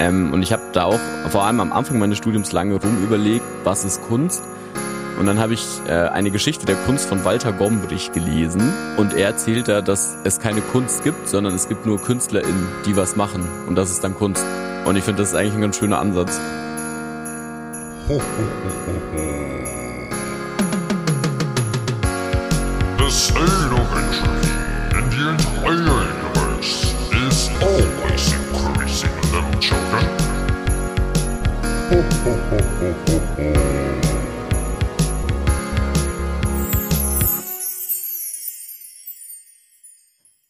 Ähm, und ich habe da auch vor allem am Anfang meines Studiums lange rum überlegt, was ist Kunst? Und dann habe ich äh, eine Geschichte der Kunst von Walter Gombrich gelesen und er erzählt da, dass es keine Kunst gibt, sondern es gibt nur KünstlerInnen, die was machen und das ist dann Kunst. Und ich finde, das ist eigentlich ein ganz schöner Ansatz. The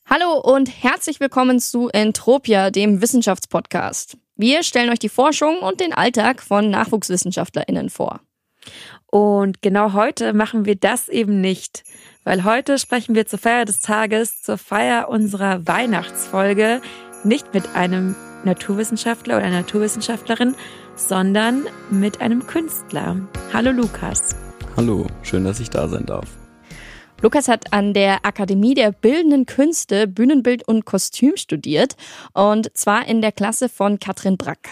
Hallo und herzlich willkommen zu Entropia, dem Wissenschaftspodcast. Wir stellen euch die Forschung und den Alltag von NachwuchswissenschaftlerInnen vor. Und genau heute machen wir das eben nicht, weil heute sprechen wir zur Feier des Tages, zur Feier unserer Weihnachtsfolge, nicht mit einem Naturwissenschaftler oder einer Naturwissenschaftlerin, sondern mit einem Künstler. Hallo Lukas. Hallo, schön, dass ich da sein darf. Lukas hat an der Akademie der Bildenden Künste Bühnenbild und Kostüm studiert und zwar in der Klasse von Katrin Brack.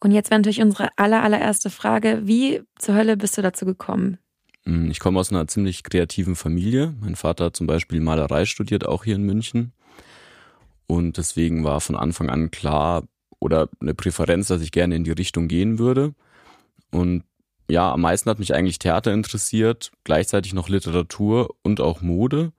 Und jetzt wäre natürlich unsere aller, allererste Frage, wie zur Hölle bist du dazu gekommen? Hm, Ich komme aus einer ziemlich kreativen Familie. Mein Vater hat zum Beispiel Malerei studiert, auch hier in München. Und deswegen war von Anfang an klar oder eine Präferenz, dass ich gerne in die Richtung gehen würde. Und ja, am meisten hat mich eigentlich Theater interessiert, gleichzeitig noch Literatur und auch Mode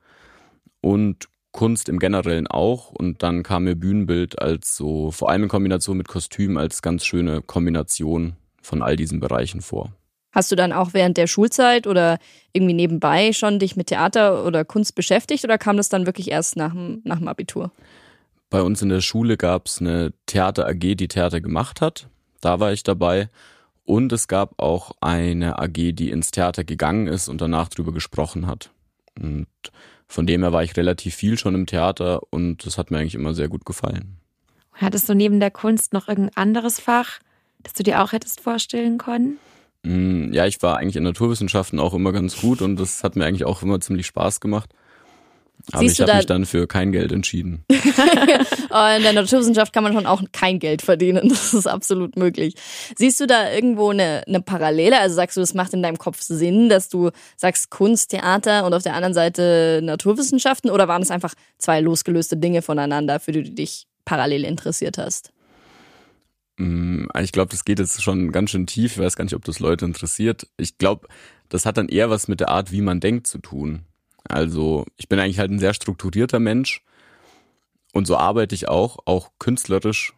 und Kunst im Generellen auch. Und dann kam mir Bühnenbild als so, vor allem in Kombination mit Kostüm, als ganz schöne Kombination von all diesen Bereichen vor. Hast du dann auch während der Schulzeit oder irgendwie nebenbei schon dich mit Theater oder Kunst beschäftigt oder kam das dann wirklich erst nach dem, nach dem Abitur? Bei uns in der Schule gab es eine Theater AG, die Theater gemacht hat. Da war ich dabei. Und es gab auch eine AG, die ins Theater gegangen ist und danach drüber gesprochen hat. Und von dem her war ich relativ viel schon im Theater und das hat mir eigentlich immer sehr gut gefallen. Hattest du neben der Kunst noch irgendein anderes Fach, das du dir auch hättest vorstellen können? Mm, Ja, ich war eigentlich in Naturwissenschaften auch immer ganz gut und das hat mir eigentlich auch immer ziemlich Spaß gemacht. Aber Siehst ich habe mich dann für kein Geld entschieden. Äh, In der Naturwissenschaft kann man schon auch kein Geld verdienen. Das ist absolut möglich. Siehst du da irgendwo eine, eine Parallele? Also sagst du, es macht in deinem Kopf Sinn, dass du sagst Kunst, Theater und auf der anderen Seite Naturwissenschaften? Oder waren es einfach zwei losgelöste Dinge voneinander, für die du dich parallel interessiert hast? Mm, Ich glaube, das geht jetzt schon ganz schön tief. Ich weiß gar nicht, ob das Leute interessiert. Ich glaube, das hat dann eher was mit der Art, wie man denkt, zu tun. Also ich bin eigentlich halt ein sehr strukturierter Mensch und so arbeite ich auch, auch künstlerisch.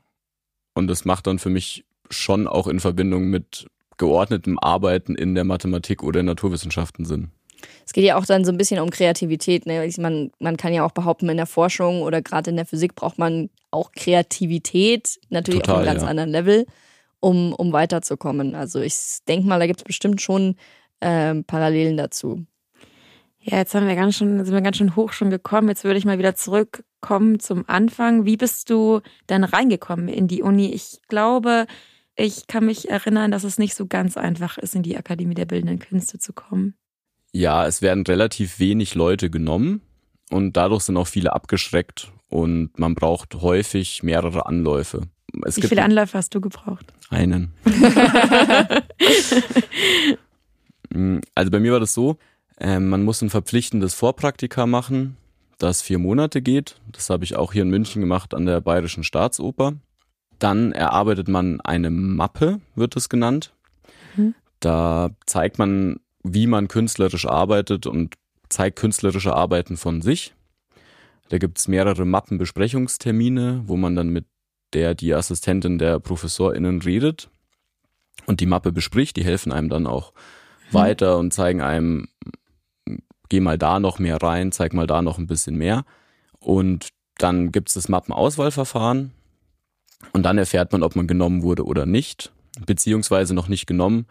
Und das macht dann für mich schon auch in Verbindung mit geordnetem Arbeiten in der Mathematik oder in Naturwissenschaften Sinn. Es geht ja auch dann so ein bisschen um Kreativität. Ne? Man, man kann ja auch behaupten, in der Forschung oder gerade in der Physik braucht man auch Kreativität, natürlich auf Total, einem ganz ja. anderen Level, um, um weiterzukommen. Also ich denke mal, da gibt es bestimmt schon ähm, Parallelen dazu. Ja, jetzt haben wir ganz schön, sind wir ganz schön hoch schon gekommen. Jetzt würde ich mal wieder zurückkommen zum Anfang. Wie bist du dann reingekommen in die Uni? Ich glaube, ich kann mich erinnern, dass es nicht so ganz einfach ist, in die Akademie der Bildenden Künste zu kommen. Ja, es werden relativ wenig Leute genommen und dadurch sind auch viele abgeschreckt und man braucht häufig mehrere Anläufe. Es Wie viele Anläufe hast du gebraucht? einen. Also bei mir war das so, ähm, man muss ein verpflichtendes Vorpraktika machen, das vier Monate geht. Das habe ich auch hier in München gemacht an der Bayerischen Staatsoper. Dann erarbeitet man eine Mappe, wird es genannt. Mhm. Da zeigt man, wie man künstlerisch arbeitet und zeigt künstlerische Arbeiten von sich. Da gibt's mehrere Mappenbesprechungstermine, wo man dann mit der die Assistentin der ProfessorInnen redet und die Mappe bespricht. Die helfen einem dann auch weiter und zeigen einem, geh mal da noch mehr rein, zeig mal da noch ein bisschen mehr. Und dann gibt's das Mappenauswahlverfahren und dann erfährt man, ob man genommen wurde oder nicht, beziehungsweise noch nicht genommen,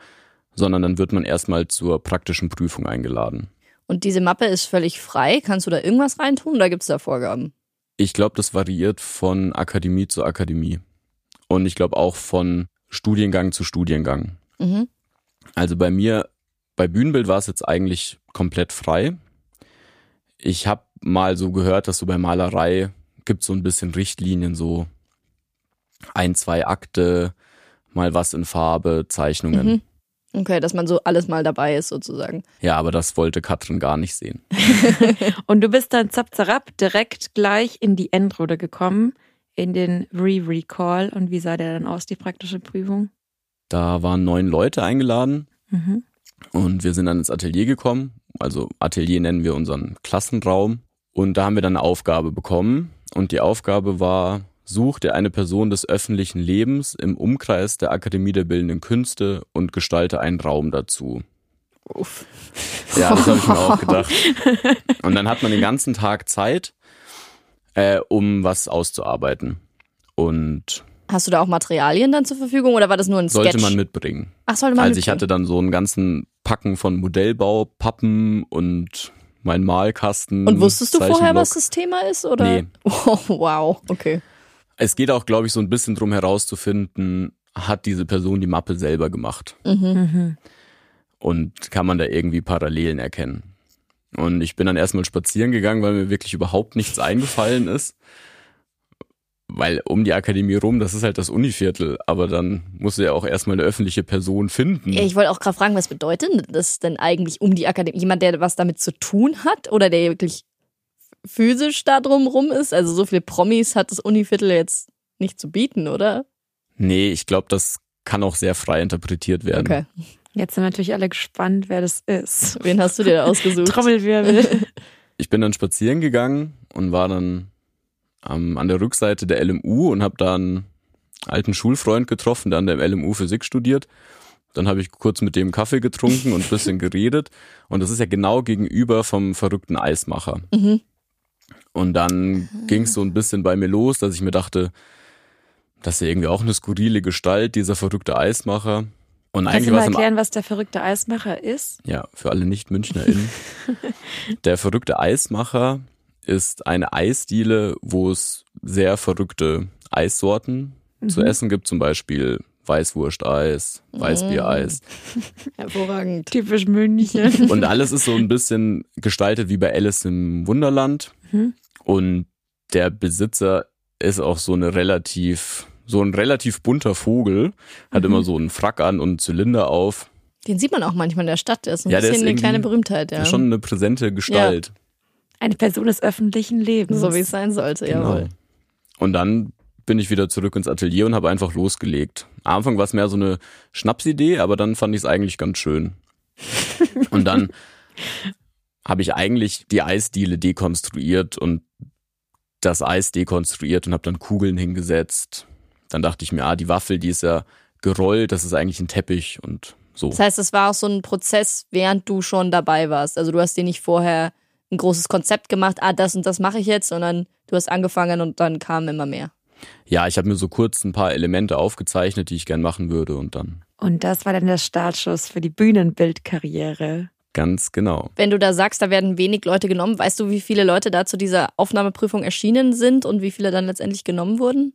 sondern dann wird man erstmal zur praktischen Prüfung eingeladen. Und diese Mappe ist völlig frei. Kannst du da irgendwas reintun oder gibt es da Vorgaben? Ich glaube, das variiert von Akademie zu Akademie. Und ich glaube auch von Studiengang zu Studiengang. Mhm. Also bei mir, bei Bühnenbild war es jetzt eigentlich komplett frei. Ich habe mal so gehört, dass so bei Malerei gibt so ein bisschen Richtlinien, so ein, zwei Akte, mal was in Farbe, Zeichnungen. Mhm. Okay, dass man so alles mal dabei ist sozusagen. Ja, aber das wollte Katrin gar nicht sehen. Und du bist dann zap zarab direkt gleich in die Endrunde gekommen, in den Re-Recall. Und wie sah der dann aus, die praktische Prüfung? Da waren neun Leute eingeladen Mhm. Und wir sind dann ins Atelier gekommen. Also Atelier nennen wir unseren Klassenraum. Und da haben wir dann eine Aufgabe bekommen. Und die Aufgabe war, such dir eine Person des öffentlichen Lebens im Umkreis der Akademie der Bildenden Künste und gestalte einen Raum dazu. Uff. Ja, das habe ich mir auch gedacht. Und dann hat man den ganzen Tag Zeit, äh, um was auszuarbeiten. Und Hast du da auch Materialien dann zur Verfügung oder war das nur ein Sketch? sollte man mitbringen. Ach, sollte man Also ich mitbringen. hatte dann so einen ganzen Packen von Modellbau, Pappen und mein Malkasten. Und wusstest du vorher, was das Thema ist? Oder? Nee. Oh, wow, okay. Es geht auch, glaube ich, so ein bisschen drum herauszufinden, hat diese Person die Mappe selber gemacht Mhm. und kann man da irgendwie Parallelen erkennen. Und ich bin dann erstmal spazieren gegangen, weil mir wirklich überhaupt nichts eingefallen ist. Weil um die Akademie rum, das ist halt das Univiertel, aber dann musst du ja auch erstmal eine öffentliche Person finden. Ja, Ich wollte auch gerade fragen, was bedeutet das denn eigentlich um die Akademie? Jemand, der was damit zu tun hat oder der wirklich physisch da drumrum ist? Also so viele Promis hat das Univiertel jetzt nicht zu bieten, oder? Nee, ich glaube, das kann auch sehr frei interpretiert werden. Okay. Jetzt sind natürlich alle gespannt, wer das ist. Wen hast du dir da ausgesucht? Trommelwirbel. Ich bin dann spazieren gegangen und war dann ähm, an der Rückseite der LMU und habe da einen alten Schulfreund getroffen, der an der LMU Physik studiert. Dann habe ich kurz mit dem Kaffee getrunken und ein bisschen geredet. Und das ist ja genau gegenüber vom verrückten Eismacher. Mhm. Und dann ging es so ein bisschen bei mir los, dass ich mir dachte, das ist ja irgendwie auch eine skurrile Gestalt, dieser verrückte Eismacher. Und Kannst eigentlich du mal erklären, was der verrückte Eismacher ist? ja, für alle Nicht-MünchnerInnen. Der verrückte Eismacher ist eine Eisdiele, wo es sehr verrückte Eissorten zu essen gibt, zum Beispiel Weißwursteis, Weißbiereis. Hervorragend. Typisch München. Und alles ist so ein bisschen gestaltet wie bei Alice im Wunderland. Und der Besitzer ist auch so eine relativ, so ein relativ bunter Vogel, hat immer so einen Frack an und einen Zylinder auf. Den sieht man auch manchmal in der Stadt. Der ist ein Ja, bisschen ist eine kleine Berühmtheit, ja. Schon eine präsente Gestalt. Eine Person des öffentlichen Lebens. so wie es sein sollte, jawohl. Genau. Und dann bin ich wieder zurück ins Atelier und habe einfach losgelegt. Am Anfang war es mehr so eine Schnapsidee, aber dann fand ich es eigentlich ganz schön. und dann habe ich eigentlich die Eisdiele dekonstruiert und das Eis dekonstruiert und habe dann Kugeln hingesetzt. Dann dachte ich mir, ah, die Waffel, die ist ja gerollt, das ist eigentlich ein Teppich und so. Das heißt, es war auch so ein Prozess, während du schon dabei warst. Also du hast dir nicht vorher ein großes Konzept gemacht, ah, das und das mache ich jetzt, sondern du hast angefangen und dann kam immer mehr. Ja, ich habe mir so kurz ein paar Elemente aufgezeichnet, die ich gern machen würde und dann Und das war dann der Startschuss für die Bühnenbildkarriere. ganz genau. Wenn du da sagst, da werden wenig Leute genommen, weißt du, wie viele Leute da zu dieser Aufnahmeprüfung erschienen sind und wie viele dann letztendlich genommen wurden?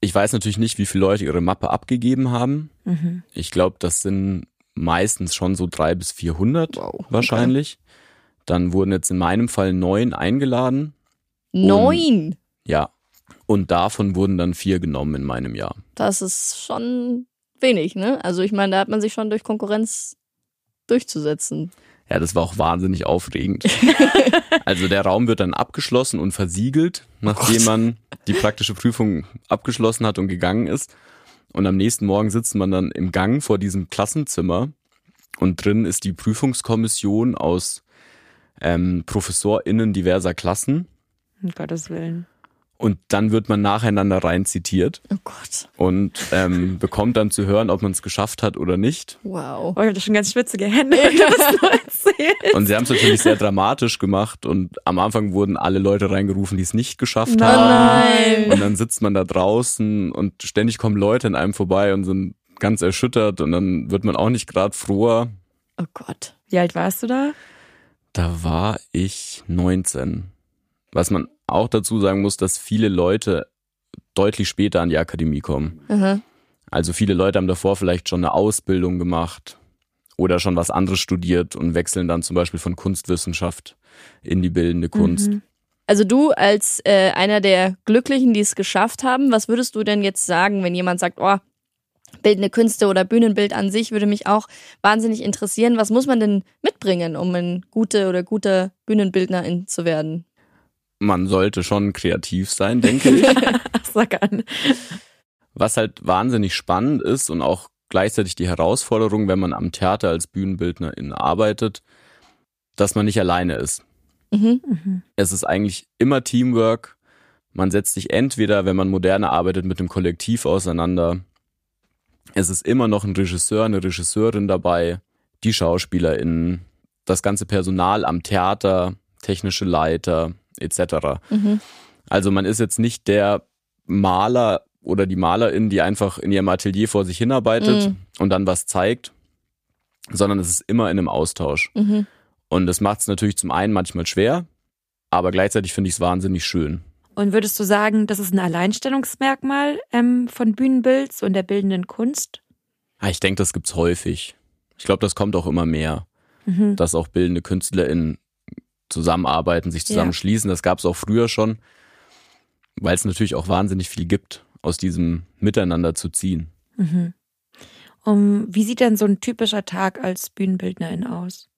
Ich weiß natürlich nicht, wie viele Leute ihre Mappe abgegeben haben. Mhm. Ich glaube, das sind meistens schon so drei bis 400 Wow, okay. Dann wurden jetzt in meinem Fall neun eingeladen. Neun! Ja. Und davon wurden dann vier genommen in meinem Jahr. Das ist schon wenig, ne? Also ich meine, da hat man sich schon durch Konkurrenz durchzusetzen. Ja, das war auch wahnsinnig aufregend. also der Raum wird dann abgeschlossen und versiegelt, nachdem man die praktische Prüfung abgeschlossen hat und gegangen ist. Und am nächsten Morgen sitzt man dann im Gang vor diesem Klassenzimmer und drin ist die Prüfungskommission aus ähm, ProfessorInnen diverser Klassen. Um Gottes Willen. Und dann wird man nacheinander rein zitiert Oh Gott. und ähm, bekommt dann zu hören, ob man es geschafft hat oder nicht. Wow. Oh, ich hatte schon ganz schwitzige Hände, wenn du das erzählst. Und sie haben es natürlich sehr dramatisch gemacht und am Anfang wurden alle Leute reingerufen, die es nicht geschafft Nein. haben. Und dann sitzt man da draußen und ständig kommen Leute an einem vorbei und sind ganz erschüttert und dann wird man auch nicht gerade froher. Oh Gott. Wie alt warst du da? Da war ich 19. Was man auch dazu sagen muss, dass viele Leute deutlich später an die Akademie kommen. Aha. Also viele Leute haben davor vielleicht schon eine Ausbildung gemacht oder schon was anderes studiert und wechseln dann zum Beispiel von Kunstwissenschaft in die bildende Kunst. Mhm. Also du als äh, einer der Glücklichen, die es geschafft haben, was würdest du denn jetzt sagen, wenn jemand sagt, oh, bildende Künste oder Bühnenbild an sich würde mich auch wahnsinnig interessieren. Was muss man denn mitbringen, um ein gute oder guter Bühnenbildnerin zu werden? Man sollte schon kreativ sein, denke ich. Sag an. Was halt wahnsinnig spannend ist und auch gleichzeitig die Herausforderung, wenn man am Theater als Bühnenbildnerin arbeitet, dass man nicht alleine ist. Mhm. Es ist eigentlich immer Teamwork. Man setzt sich entweder, wenn man moderne arbeitet, mit dem Kollektiv auseinander. Es ist immer noch ein Regisseur, eine Regisseurin dabei, die SchauspielerInnen, das ganze Personal am Theater, technische Leiter etc. Mhm. Also man ist jetzt nicht der Maler oder die Malerin, die einfach in ihrem Atelier vor sich hinarbeitet Mhm. und dann was zeigt, sondern es ist immer in einem Austausch. Mhm. Und das macht es natürlich zum einen manchmal schwer, aber gleichzeitig finde ich es wahnsinnig schön. Und würdest du sagen, das ist ein Alleinstellungsmerkmal ähm, von Bühnenbild so in der bildenden Kunst? Ah, Ich denke, das gibt's häufig. Ich glaube, das kommt auch immer mehr, Mhm. dass auch bildende KünstlerInnen zusammenarbeiten, sich zusammenschließen. Das gab's auch früher schon, weil es natürlich auch wahnsinnig viel gibt, aus diesem Miteinander zu ziehen. Mhm. Um, wie sieht denn so ein typischer Tag als Bühnenbildnerin aus?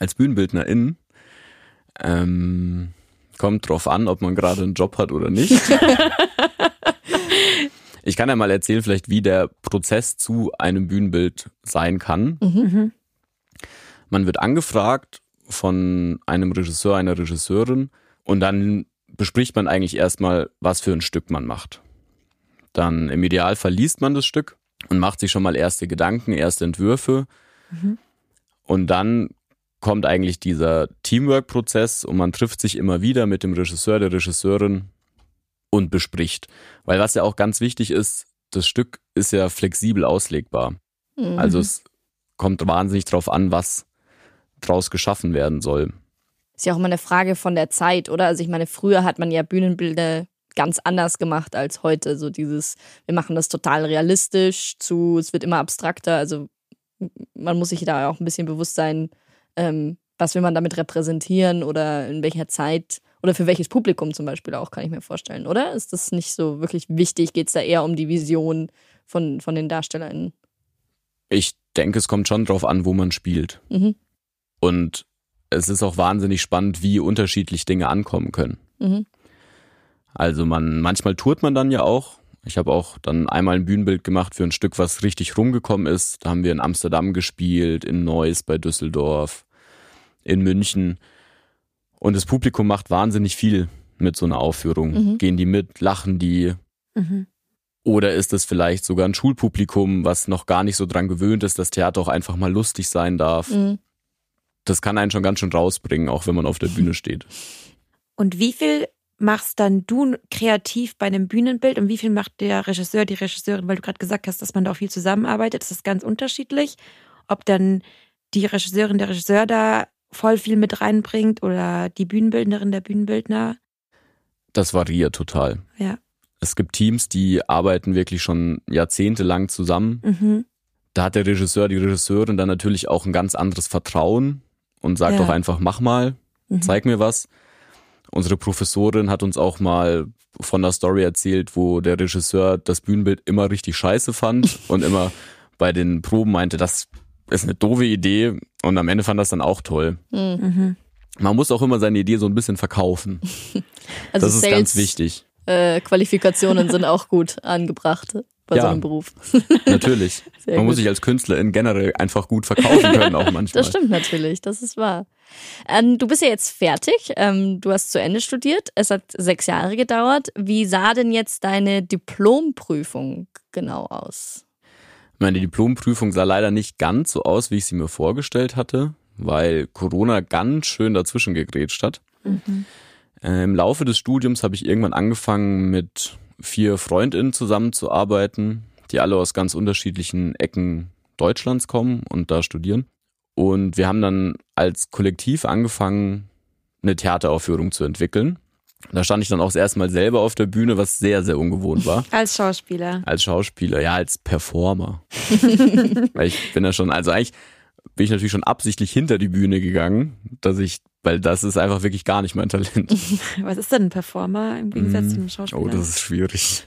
Als BühnenbildnerInnen ähm, kommt drauf an, ob man gerade einen Job hat oder nicht. ich kann ja mal erzählen, vielleicht, wie der Prozess zu einem Bühnenbild sein kann. Mhm. Man wird angefragt von einem Regisseur, einer Regisseurin und dann bespricht man eigentlich erstmal, was für ein Stück man macht. Dann im Idealfall liest man das Stück und macht sich schon mal erste Gedanken, erste Entwürfe. Mhm. Und dann kommt eigentlich dieser Teamwork-Prozess und man trifft sich immer wieder mit dem Regisseur, der Regisseurin und bespricht. Weil was ja auch ganz wichtig ist, das Stück ist ja flexibel auslegbar. Mhm. Also es kommt wahnsinnig drauf an, was draus geschaffen werden soll. Ist ja auch immer eine Frage von der Zeit, oder? Also ich meine, früher hat man ja Bühnenbilder ganz anders gemacht als heute. So dieses, wir machen das total realistisch zu, es wird immer abstrakter. Also man muss sich da auch ein bisschen bewusst sein, ähm, was will man damit repräsentieren oder in welcher Zeit oder für welches Publikum zum Beispiel auch, kann ich mir vorstellen, oder? Ist das nicht so wirklich wichtig? Geht es da eher um die Vision von, von den DarstellerInnen? Ich denke, es kommt schon drauf an, wo man spielt. Mhm. Und es ist auch wahnsinnig spannend, wie unterschiedlich Dinge ankommen können. Mhm. Also man, manchmal tourt man dann ja auch. Ich habe auch dann einmal ein Bühnenbild gemacht für ein Stück, was richtig rumgekommen ist. Da haben wir in Amsterdam gespielt, in Neuss bei Düsseldorf, in München. Und das Publikum macht wahnsinnig viel mit so einer Aufführung. Mhm. Gehen die mit, lachen die. Mhm. Oder ist es vielleicht sogar ein Schulpublikum, was noch gar nicht so dran gewöhnt ist, dass Theater auch einfach mal lustig sein darf. Mhm. Das kann einen schon ganz schön rausbringen, auch wenn man auf der Bühne steht. Und wie viel machst dann du kreativ bei einem Bühnenbild und wie viel macht der Regisseur, die Regisseurin, weil du gerade gesagt hast, dass man da auch viel zusammenarbeitet, das ist ganz unterschiedlich. Ob dann die Regisseurin, der Regisseur da voll viel mit reinbringt oder die Bühnenbildnerin, der Bühnenbildner. Das variiert total. Ja. Es gibt Teams, die arbeiten wirklich schon jahrzehntelang zusammen. Mhm. Da hat der Regisseur, die Regisseurin dann natürlich auch ein ganz anderes Vertrauen und sagt Ja. auch einfach, mach mal, Mhm. zeig mir was. Unsere Professorin hat uns auch mal von der Story erzählt, wo der Regisseur das Bühnenbild immer richtig scheiße fand und immer bei den Proben meinte, das ist eine doofe Idee und am Ende fand das dann auch toll. Mhm. Mhm. Man muss auch immer seine Idee so ein bisschen verkaufen. Also das ist Sales, ganz wichtig. Äh, Qualifikationen sind auch gut angebracht bei Ja. so einem Beruf. Natürlich. Sehr Man gut. muss sich als Künstlerin generell einfach gut verkaufen können, auch manchmal. Das stimmt natürlich, das ist wahr. Ähm, du bist ja jetzt fertig, ähm, du hast zu Ende studiert, es hat sechs Jahre gedauert. Wie sah denn jetzt deine Diplomprüfung genau aus? Meine Diplomprüfung sah leider nicht ganz so aus, wie ich sie mir vorgestellt hatte, weil Corona ganz schön dazwischen gegrätscht hat. Mhm. Äh, Im Laufe des Studiums habe ich irgendwann angefangen, mit vier FreundInnen zusammenzuarbeiten, die alle aus ganz unterschiedlichen Ecken Deutschlands kommen und da studieren. Und wir haben dann als Kollektiv angefangen, eine Theateraufführung zu entwickeln. Da stand ich dann auch das erste Mal selber auf der Bühne, was sehr, sehr ungewohnt war. Als Schauspieler. Als Schauspieler, ja, als Performer. Weil ich bin ja schon, also eigentlich bin ich natürlich schon absichtlich hinter die Bühne gegangen, dass ich weil das ist einfach wirklich gar nicht mein Talent. Was ist denn ein Performer im Gegensatz zu einem Schauspieler? Oh, das ist schwierig.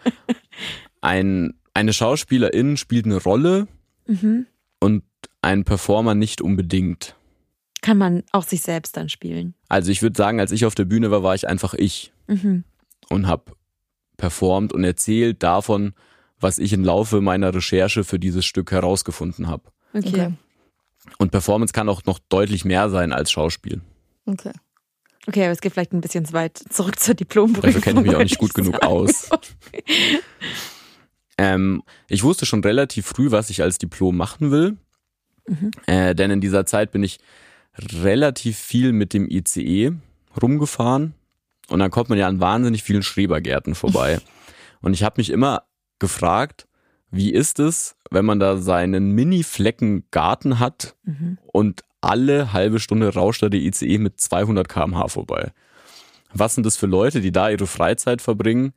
ein, eine Schauspielerin spielt eine Rolle mhm. und ein Performer nicht unbedingt. Kann man auch sich selbst dann spielen? Also ich würde sagen, als ich auf der Bühne war, war ich einfach ich Mhm. und habe performt und erzählt davon, was ich im Laufe meiner Recherche für dieses Stück herausgefunden habe. Okay. Okay. Und Performance kann auch noch deutlich mehr sein als Schauspiel. Okay. Okay, aber es geht vielleicht ein bisschen zu weit zurück zur Diplomprüfung. Dafür kenne ich mich auch nicht gut genug aus. Ähm, ich wusste schon relativ früh, was ich als Diplom machen will. Äh, denn in dieser Zeit bin ich relativ viel mit dem ICE rumgefahren. Und dann kommt man ja an wahnsinnig vielen Schrebergärten vorbei. und ich habe mich immer gefragt, wie ist es, wenn man da seinen Mini-Flecken Garten hat Mhm. und alle halbe Stunde rauscht da der ICE mit 200 km/h vorbei. Was sind das für Leute, die da ihre Freizeit verbringen?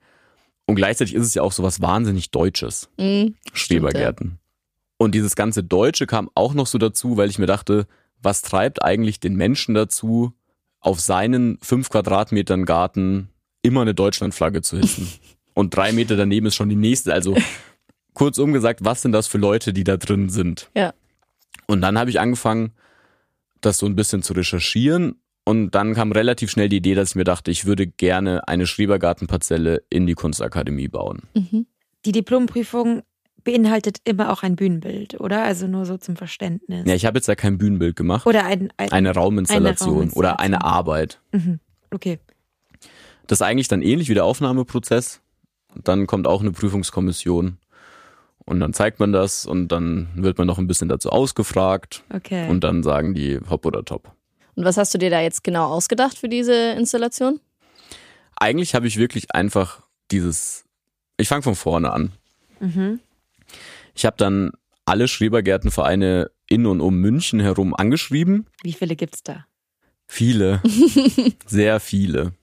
Und gleichzeitig ist es ja auch so was wahnsinnig Deutsches, Mhm. Schrebergärten. Und dieses ganze Deutsche kam auch noch so dazu, weil ich mir dachte, was treibt eigentlich den Menschen dazu, auf seinen fünf Quadratmetern Garten immer eine Deutschlandflagge zu hissen? Und drei Meter daneben ist schon die nächste. Also kurzum gesagt, was sind das für Leute, die da drin sind? Ja. Und dann habe ich angefangen, das so ein bisschen zu recherchieren. Und dann kam relativ schnell die Idee, dass ich mir dachte, ich würde gerne eine Schrebergartenparzelle in die Kunstakademie bauen. Mhm. Die Diplomprüfung beinhaltet immer auch ein Bühnenbild, oder? Also nur so zum Verständnis. Ja, ich habe jetzt ja kein Bühnenbild gemacht, Oder ein, ein eine Rauminstallation, Rauminstallation. oder eine Arbeit. Mhm. Okay. Das ist eigentlich dann ähnlich wie der Aufnahmeprozess. Dann kommt auch eine Prüfungskommission und dann zeigt man das und dann wird man noch ein bisschen dazu ausgefragt Okay. und dann sagen die hopp oder top. Und was hast du dir da jetzt genau ausgedacht für diese Installation? Eigentlich habe ich wirklich einfach dieses, ich fange von vorne an. mhm. Ich habe dann alle Schrebergärtenvereine in und um München herum angeschrieben. Wie viele gibt's da? Viele, sehr viele.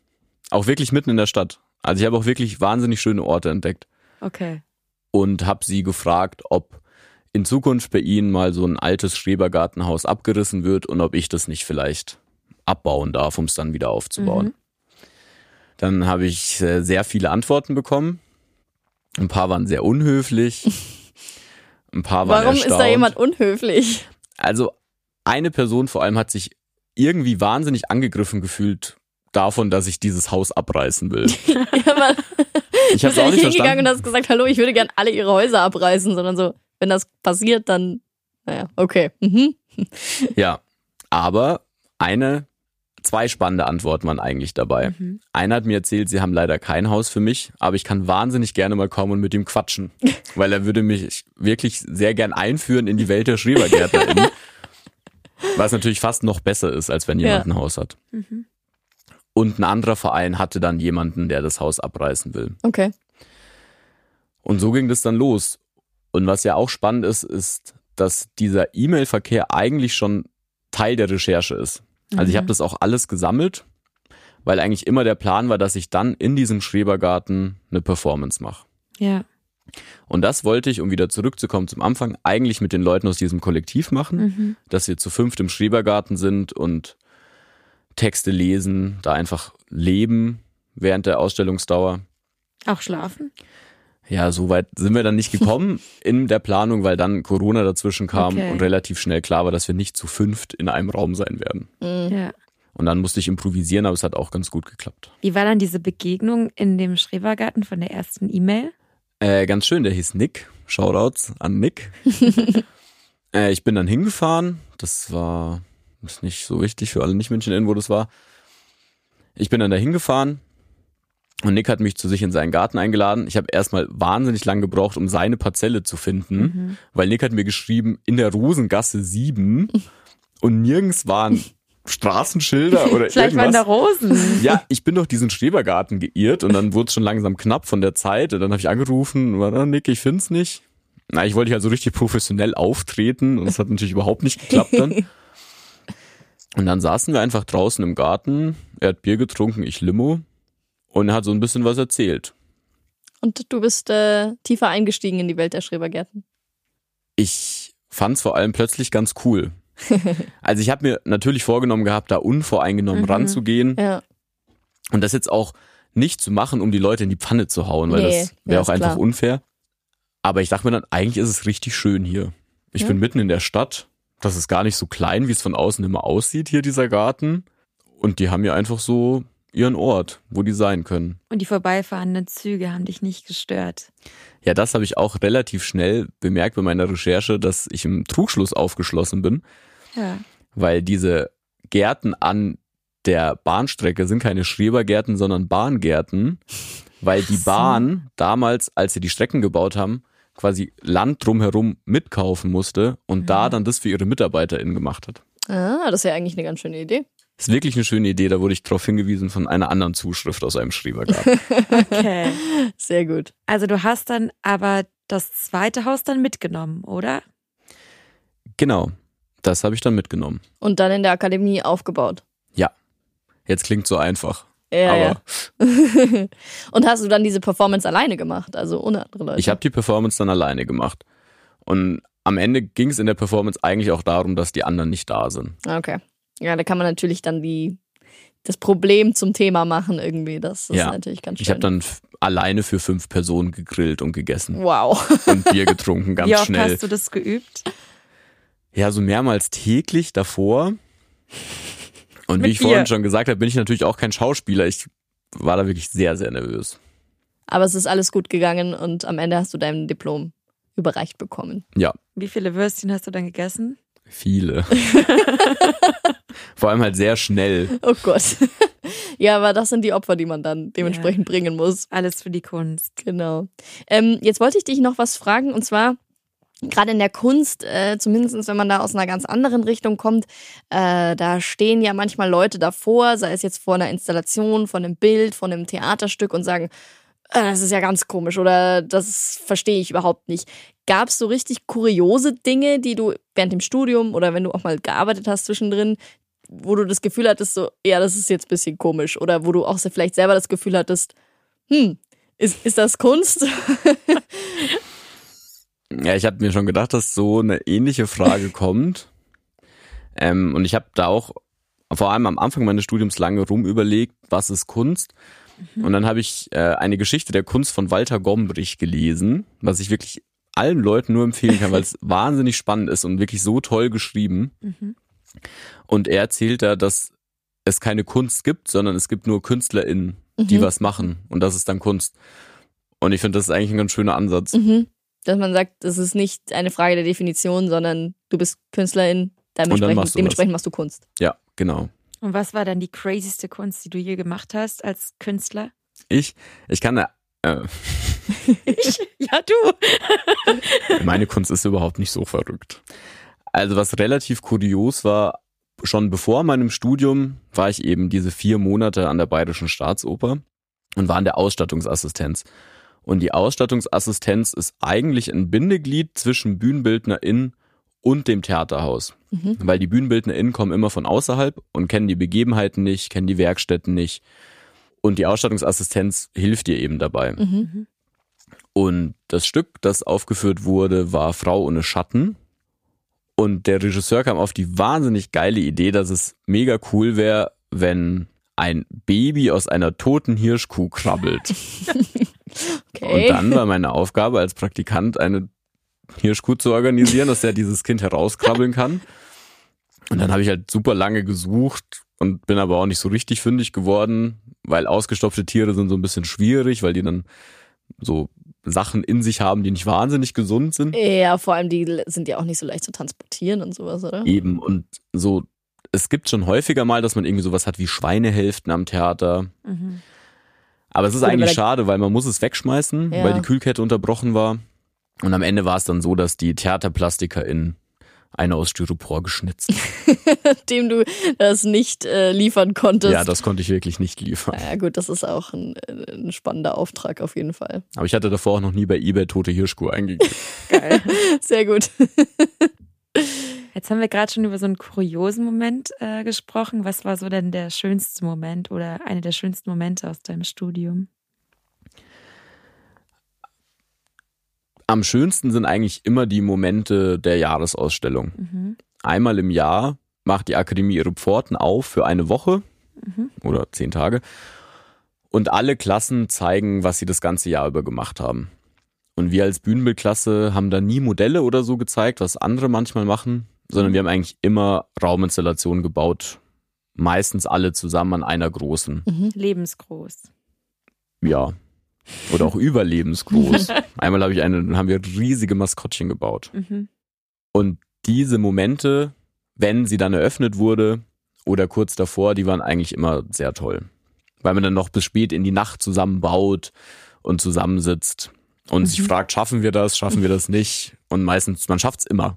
Auch wirklich mitten in der Stadt. Also ich habe auch wirklich wahnsinnig schöne Orte entdeckt Okay. Und habe sie gefragt, ob in Zukunft bei ihnen mal so ein altes Schrebergartenhaus abgerissen wird und ob ich das nicht vielleicht abbauen darf, um es dann wieder aufzubauen. Mhm. Dann habe ich äh, sehr viele Antworten bekommen. Ein paar waren sehr unhöflich. Ein paar waren Warum ist da erstaunt. jemand unhöflich? Also eine Person vor allem hat sich irgendwie wahnsinnig angegriffen gefühlt davon, dass ich dieses Haus abreißen will. ja, aber Ich habe auch nicht hingegangen und hast gesagt, hallo, ich würde gern alle ihre Häuser abreißen, sondern so, wenn das passiert, dann, naja, okay. Mhm. Ja, aber eine, zwei spannende Antworten waren eigentlich dabei. Mhm. Einer hat mir erzählt, sie haben leider kein Haus für mich, aber ich kann wahnsinnig gerne mal kommen und mit ihm quatschen, weil er würde mich wirklich sehr gern einführen in die Welt der Schrebergärtnerinnen. Was natürlich fast noch besser ist, als wenn jemand Ja. ein Haus hat. Mhm. Und ein anderer Verein hatte dann jemanden, der das Haus abreißen will. Okay. Und so ging das dann los. Und was ja auch spannend ist, ist, dass dieser E-Mail-Verkehr eigentlich schon Teil der Recherche ist. Also ich habe das auch alles gesammelt, weil eigentlich immer der Plan war, dass ich dann in diesem Schrebergarten eine Performance mache. Ja. Und das wollte ich, um wieder zurückzukommen zum Anfang, eigentlich mit den Leuten aus diesem Kollektiv machen, Mhm. dass wir zu fünft im Schrebergarten sind und Texte lesen, da einfach leben während der Ausstellungsdauer. Auch schlafen? Ja, so weit sind wir dann nicht gekommen in der Planung, weil dann Corona dazwischen kam Okay. und relativ schnell klar war, dass wir nicht zu fünft in einem Raum sein werden. Mhm. Ja. Und dann musste ich improvisieren, aber es hat auch ganz gut geklappt. Wie war dann diese Begegnung in dem Schrebergarten von der ersten E-Mail? Äh, ganz schön, der hieß Nick. Shoutouts an Nick. äh, ich bin dann hingefahren. Das war, ist nicht so wichtig für alle Nicht-MünchenInnen, wo das war. Ich bin dann da hingefahren und Nick hat mich zu sich in seinen Garten eingeladen. Ich habe erstmal wahnsinnig lang gebraucht, um seine Parzelle zu finden, weil Nick hat mir geschrieben, in der Rosengasse 7 und nirgends waren Straßenschilder oder Vielleicht waren irgendwas. da Rosen. Ja, ich bin durch diesen Schrebergarten geirrt und dann wurde es schon langsam knapp von der Zeit und dann habe ich angerufen und war dann, Nick, ich find's nicht. Na, ich wollte ja so richtig professionell auftreten und das hat natürlich überhaupt nicht geklappt dann. Und dann saßen wir einfach draußen im Garten, er hat Bier getrunken, ich Limo und er hat so ein bisschen was erzählt. Und du bist äh, tiefer eingestiegen in die Welt der Schrebergärten. Ich fand's vor allem plötzlich ganz cool. Also ich habe mir natürlich vorgenommen gehabt, da unvoreingenommen Mhm. ranzugehen Ja. und das jetzt auch nicht zu machen, um die Leute in die Pfanne zu hauen, weil Nee, das wäre auch einfach klar. unfair. Aber ich dachte mir dann, eigentlich ist es richtig schön hier. Ich Ja. bin mitten in der Stadt. Das ist gar nicht so klein, wie es von außen immer aussieht, hier dieser Garten. Und die haben ja einfach so ihren Ort, wo die sein können. Und die vorbeifahrenden Züge haben dich nicht gestört. Ja, das habe ich auch relativ schnell bemerkt bei meiner Recherche, dass ich im Trugschluss aufgeschlossen bin, Ja. weil diese Gärten an der Bahnstrecke sind keine Schrebergärten, sondern Bahngärten, weil die. Bahn damals, als sie die Strecken gebaut haben, quasi Land drumherum mitkaufen musste und Mhm. da dann das für ihre MitarbeiterInnen gemacht hat. Ah, das ist ja eigentlich eine ganz schöne Idee. Ist wirklich eine schöne Idee, da wurde ich darauf hingewiesen von einer anderen Zuschrift aus einem Schrebergarten. Okay. Sehr gut. Also du hast dann aber das zweite Haus dann mitgenommen, oder? genau, das habe ich dann mitgenommen. Und dann in der Akademie aufgebaut. Jetzt klingt so einfach. Ja, ja. Und hast du dann diese Performance alleine gemacht, also ohne andere Leute? Ich habe die Performance dann alleine gemacht. Und am Ende ging es in der Performance eigentlich auch darum, dass die anderen nicht da sind. Okay. Ja, da kann man natürlich dann die das Problem zum Thema machen irgendwie. Das ist Ja. natürlich ganz schön. Ich habe dann alleine für fünf Personen gegrillt und gegessen wow. und Bier getrunken, ganz Wie oft schnell. hast du das geübt? Ja, so mehrmals täglich davor. Und wie ich vorhin Bier. schon gesagt habe, bin ich natürlich auch kein Schauspieler. Ich war da wirklich sehr, sehr nervös. Aber es ist alles gut gegangen und am Ende hast du dein Diplom überreicht bekommen. Ja, Wie viele Würstchen hast du dann gegessen? viele. Vor allem halt sehr schnell. Oh Gott. ja, aber das sind die Opfer, die man dann dementsprechend bringen muss. Alles für die Kunst. Genau. Ähm, jetzt wollte ich dich noch was fragen und zwar gerade in der Kunst, äh, zumindest wenn man da aus einer ganz anderen Richtung kommt, äh, da stehen ja manchmal Leute davor, sei es jetzt vor einer Installation, von einem Bild, von einem Theaterstück und sagen, äh, das ist ja ganz komisch oder das verstehe ich überhaupt nicht. Gab es so richtig kuriose Dinge, die du während dem Studium oder wenn du auch mal gearbeitet hast zwischendrin, wo du das Gefühl hattest, so, ja, das ist jetzt ein bisschen komisch oder wo du auch vielleicht selber das Gefühl hattest, hm, ist, ist das Kunst? Ja, ich habe mir schon gedacht, dass so eine ähnliche Frage kommt. Ähm, und ich habe da auch vor allem am Anfang meines Studiums lange rumüberlegt, was ist Kunst. Und dann habe ich äh, eine Geschichte der Kunst von Walter Gombrich gelesen, was ich wirklich allen Leuten nur empfehlen kann, weil es wahnsinnig spannend ist und wirklich so toll geschrieben. Mhm. Und er erzählt da, dass es keine Kunst gibt, sondern es gibt nur KünstlerInnen, die Mhm. was machen. Und das ist dann Kunst. Und ich finde, das ist eigentlich ein ganz schöner Ansatz. Mhm. Dass man sagt, das ist nicht eine Frage der Definition, sondern du bist Künstlerin, dementsprechend, machst du dementsprechend machst du Kunst. Ja, genau. Und was war dann die crazyste Kunst, die du je gemacht hast als Künstler? Ich, ich kann da, äh, Ich? Ja, du. meine Kunst ist überhaupt nicht so verrückt. Also was relativ kurios war, schon bevor meinem Studium war ich eben diese vier Monate an der Bayerischen Staatsoper und war an der Ausstattungsassistenz. Und die Ausstattungsassistenz ist eigentlich ein Bindeglied zwischen BühnenbildnerInnen und dem Theaterhaus. Mhm. Weil die BühnenbildnerInnen kommen immer von außerhalb und kennen die Begebenheiten nicht, kennen die Werkstätten nicht. Und die Ausstattungsassistenz hilft dir eben dabei. Mhm. Und das Stück, das aufgeführt wurde, war Frau ohne Schatten. Und der Regisseur kam auf die wahnsinnig geile Idee, dass es mega cool wäre, wenn ein Baby aus einer toten Hirschkuh krabbelt. Okay. Und dann war meine Aufgabe als Praktikant, eine Hirschkuh zu organisieren, dass er dieses Kind herauskrabbeln kann. Und dann habe ich halt super lange gesucht und bin aber auch nicht so richtig fündig geworden, weil ausgestopfte Tiere sind so ein bisschen schwierig, weil die dann so Sachen in sich haben, die nicht wahnsinnig gesund sind. ja, vor allem die sind ja auch nicht so leicht zu transportieren und sowas, oder? Eben und so, es gibt schon häufiger mal, dass man irgendwie sowas hat wie Schweinehälften am Theater. Mhm. Aber es ist aber eigentlich schade, weil man muss es wegschmeißen, Ja. weil die Kühlkette unterbrochen war. Und am Ende war es dann so, dass die TheaterplastikerInnen eine aus Styropor geschnitzt. Dem du das nicht äh, liefern konntest. ja, das konnte ich wirklich nicht liefern. ja, gut, das ist auch ein, äh, ein spannender Auftrag auf jeden Fall. Aber ich hatte davor auch noch nie bei eBay tote Hirschkuh eingegeben. Geil. Sehr gut. Jetzt haben wir gerade schon über so einen kuriosen Moment äh, gesprochen. Was war so denn der schönste Moment oder eine der schönsten Momente aus deinem Studium? Am schönsten sind eigentlich immer die Momente der Jahresausstellung. Mhm. einmal im Jahr macht die Akademie ihre Pforten auf für eine Woche oder zehn Tage. Und alle Klassen zeigen, was sie das ganze Jahr über gemacht haben. Und wir als Bühnenbildklasse haben da nie Modelle oder so gezeigt, was andere manchmal machen, sondern wir haben eigentlich immer Rauminstallationen gebaut. Meistens alle zusammen an einer großen. Lebensgroß. Ja. Oder auch überlebensgroß. Einmal habe ich eine, haben wir riesige Maskottchen gebaut. Mhm. Und diese Momente, wenn sie dann eröffnet wurde oder kurz davor, die waren eigentlich immer sehr toll. Weil man dann noch bis spät in die Nacht zusammenbaut und zusammensitzt und sich fragt, schaffen wir das, schaffen wir das nicht? Und meistens, man schafft's immer.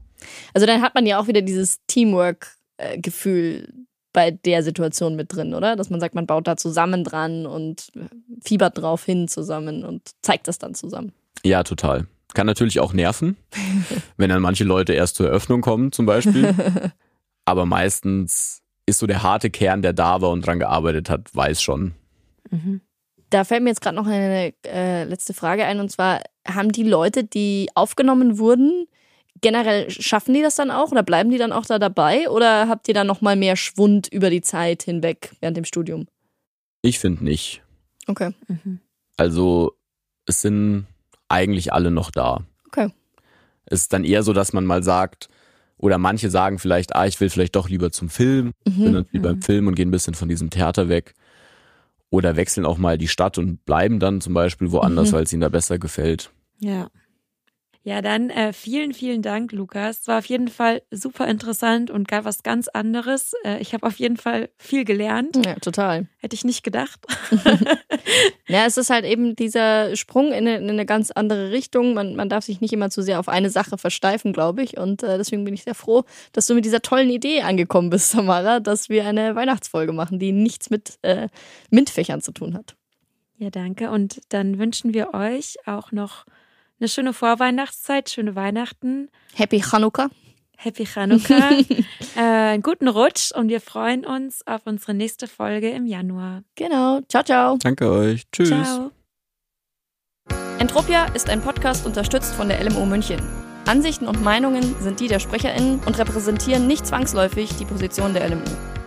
Also dann hat man ja auch wieder dieses Teamwork-Gefühl bei der Situation mit drin, oder? Dass man sagt, man baut da zusammen dran und äh, fiebert drauf hin zusammen und zeigt das dann zusammen. Ja, total. Kann natürlich auch nerven, wenn dann manche Leute erst zur Eröffnung kommen, zum Beispiel. Aber meistens ist so der harte Kern, der da war und dran gearbeitet hat, weiß schon. Da fällt mir jetzt gerade noch eine äh, letzte Frage ein und zwar haben die Leute, die aufgenommen wurden, generell schaffen die das dann auch oder bleiben die dann auch da dabei oder habt ihr dann noch mal mehr Schwund über die Zeit hinweg während dem Studium? Ich finde nicht. Okay. Also es sind eigentlich alle noch da. Okay. Es ist dann eher so, dass man mal sagt, oder manche sagen vielleicht, ah, ich will vielleicht doch lieber zum Film, sind dann viel beim Film und gehen ein bisschen von diesem Theater weg. Oder wechseln auch mal die Stadt und bleiben dann zum Beispiel woanders, weil es ihnen da besser gefällt. Ja. Ja, dann äh, vielen, vielen Dank, Lukas. Es war auf jeden Fall super interessant und gar was ganz anderes. Äh, ich habe auf jeden Fall viel gelernt. Ja, total. Hätte ich nicht gedacht. Ja, es ist halt eben dieser Sprung in eine, in eine ganz andere Richtung. Man, man darf sich nicht immer zu sehr auf eine Sache versteifen, glaube ich. Und äh, deswegen bin ich sehr froh, dass du mit dieser tollen Idee angekommen bist, Tamara, dass wir eine Weihnachtsfolge machen, die nichts mit äh, MINT-Fächern zu tun hat. Ja, danke. Und dann wünschen wir euch auch noch eine schöne Vorweihnachtszeit, schöne Weihnachten, Happy Chanukka. Happy Chanukka, äh, einen guten Rutsch und wir freuen uns auf unsere nächste Folge im Januar. Genau. Ciao, ciao. Danke euch. Tschüss. Ciao. Entropia ist ein Podcast unterstützt von der LMO München. Ansichten und Meinungen sind die der SprecherInnen und repräsentieren nicht zwangsläufig die Position der LMU.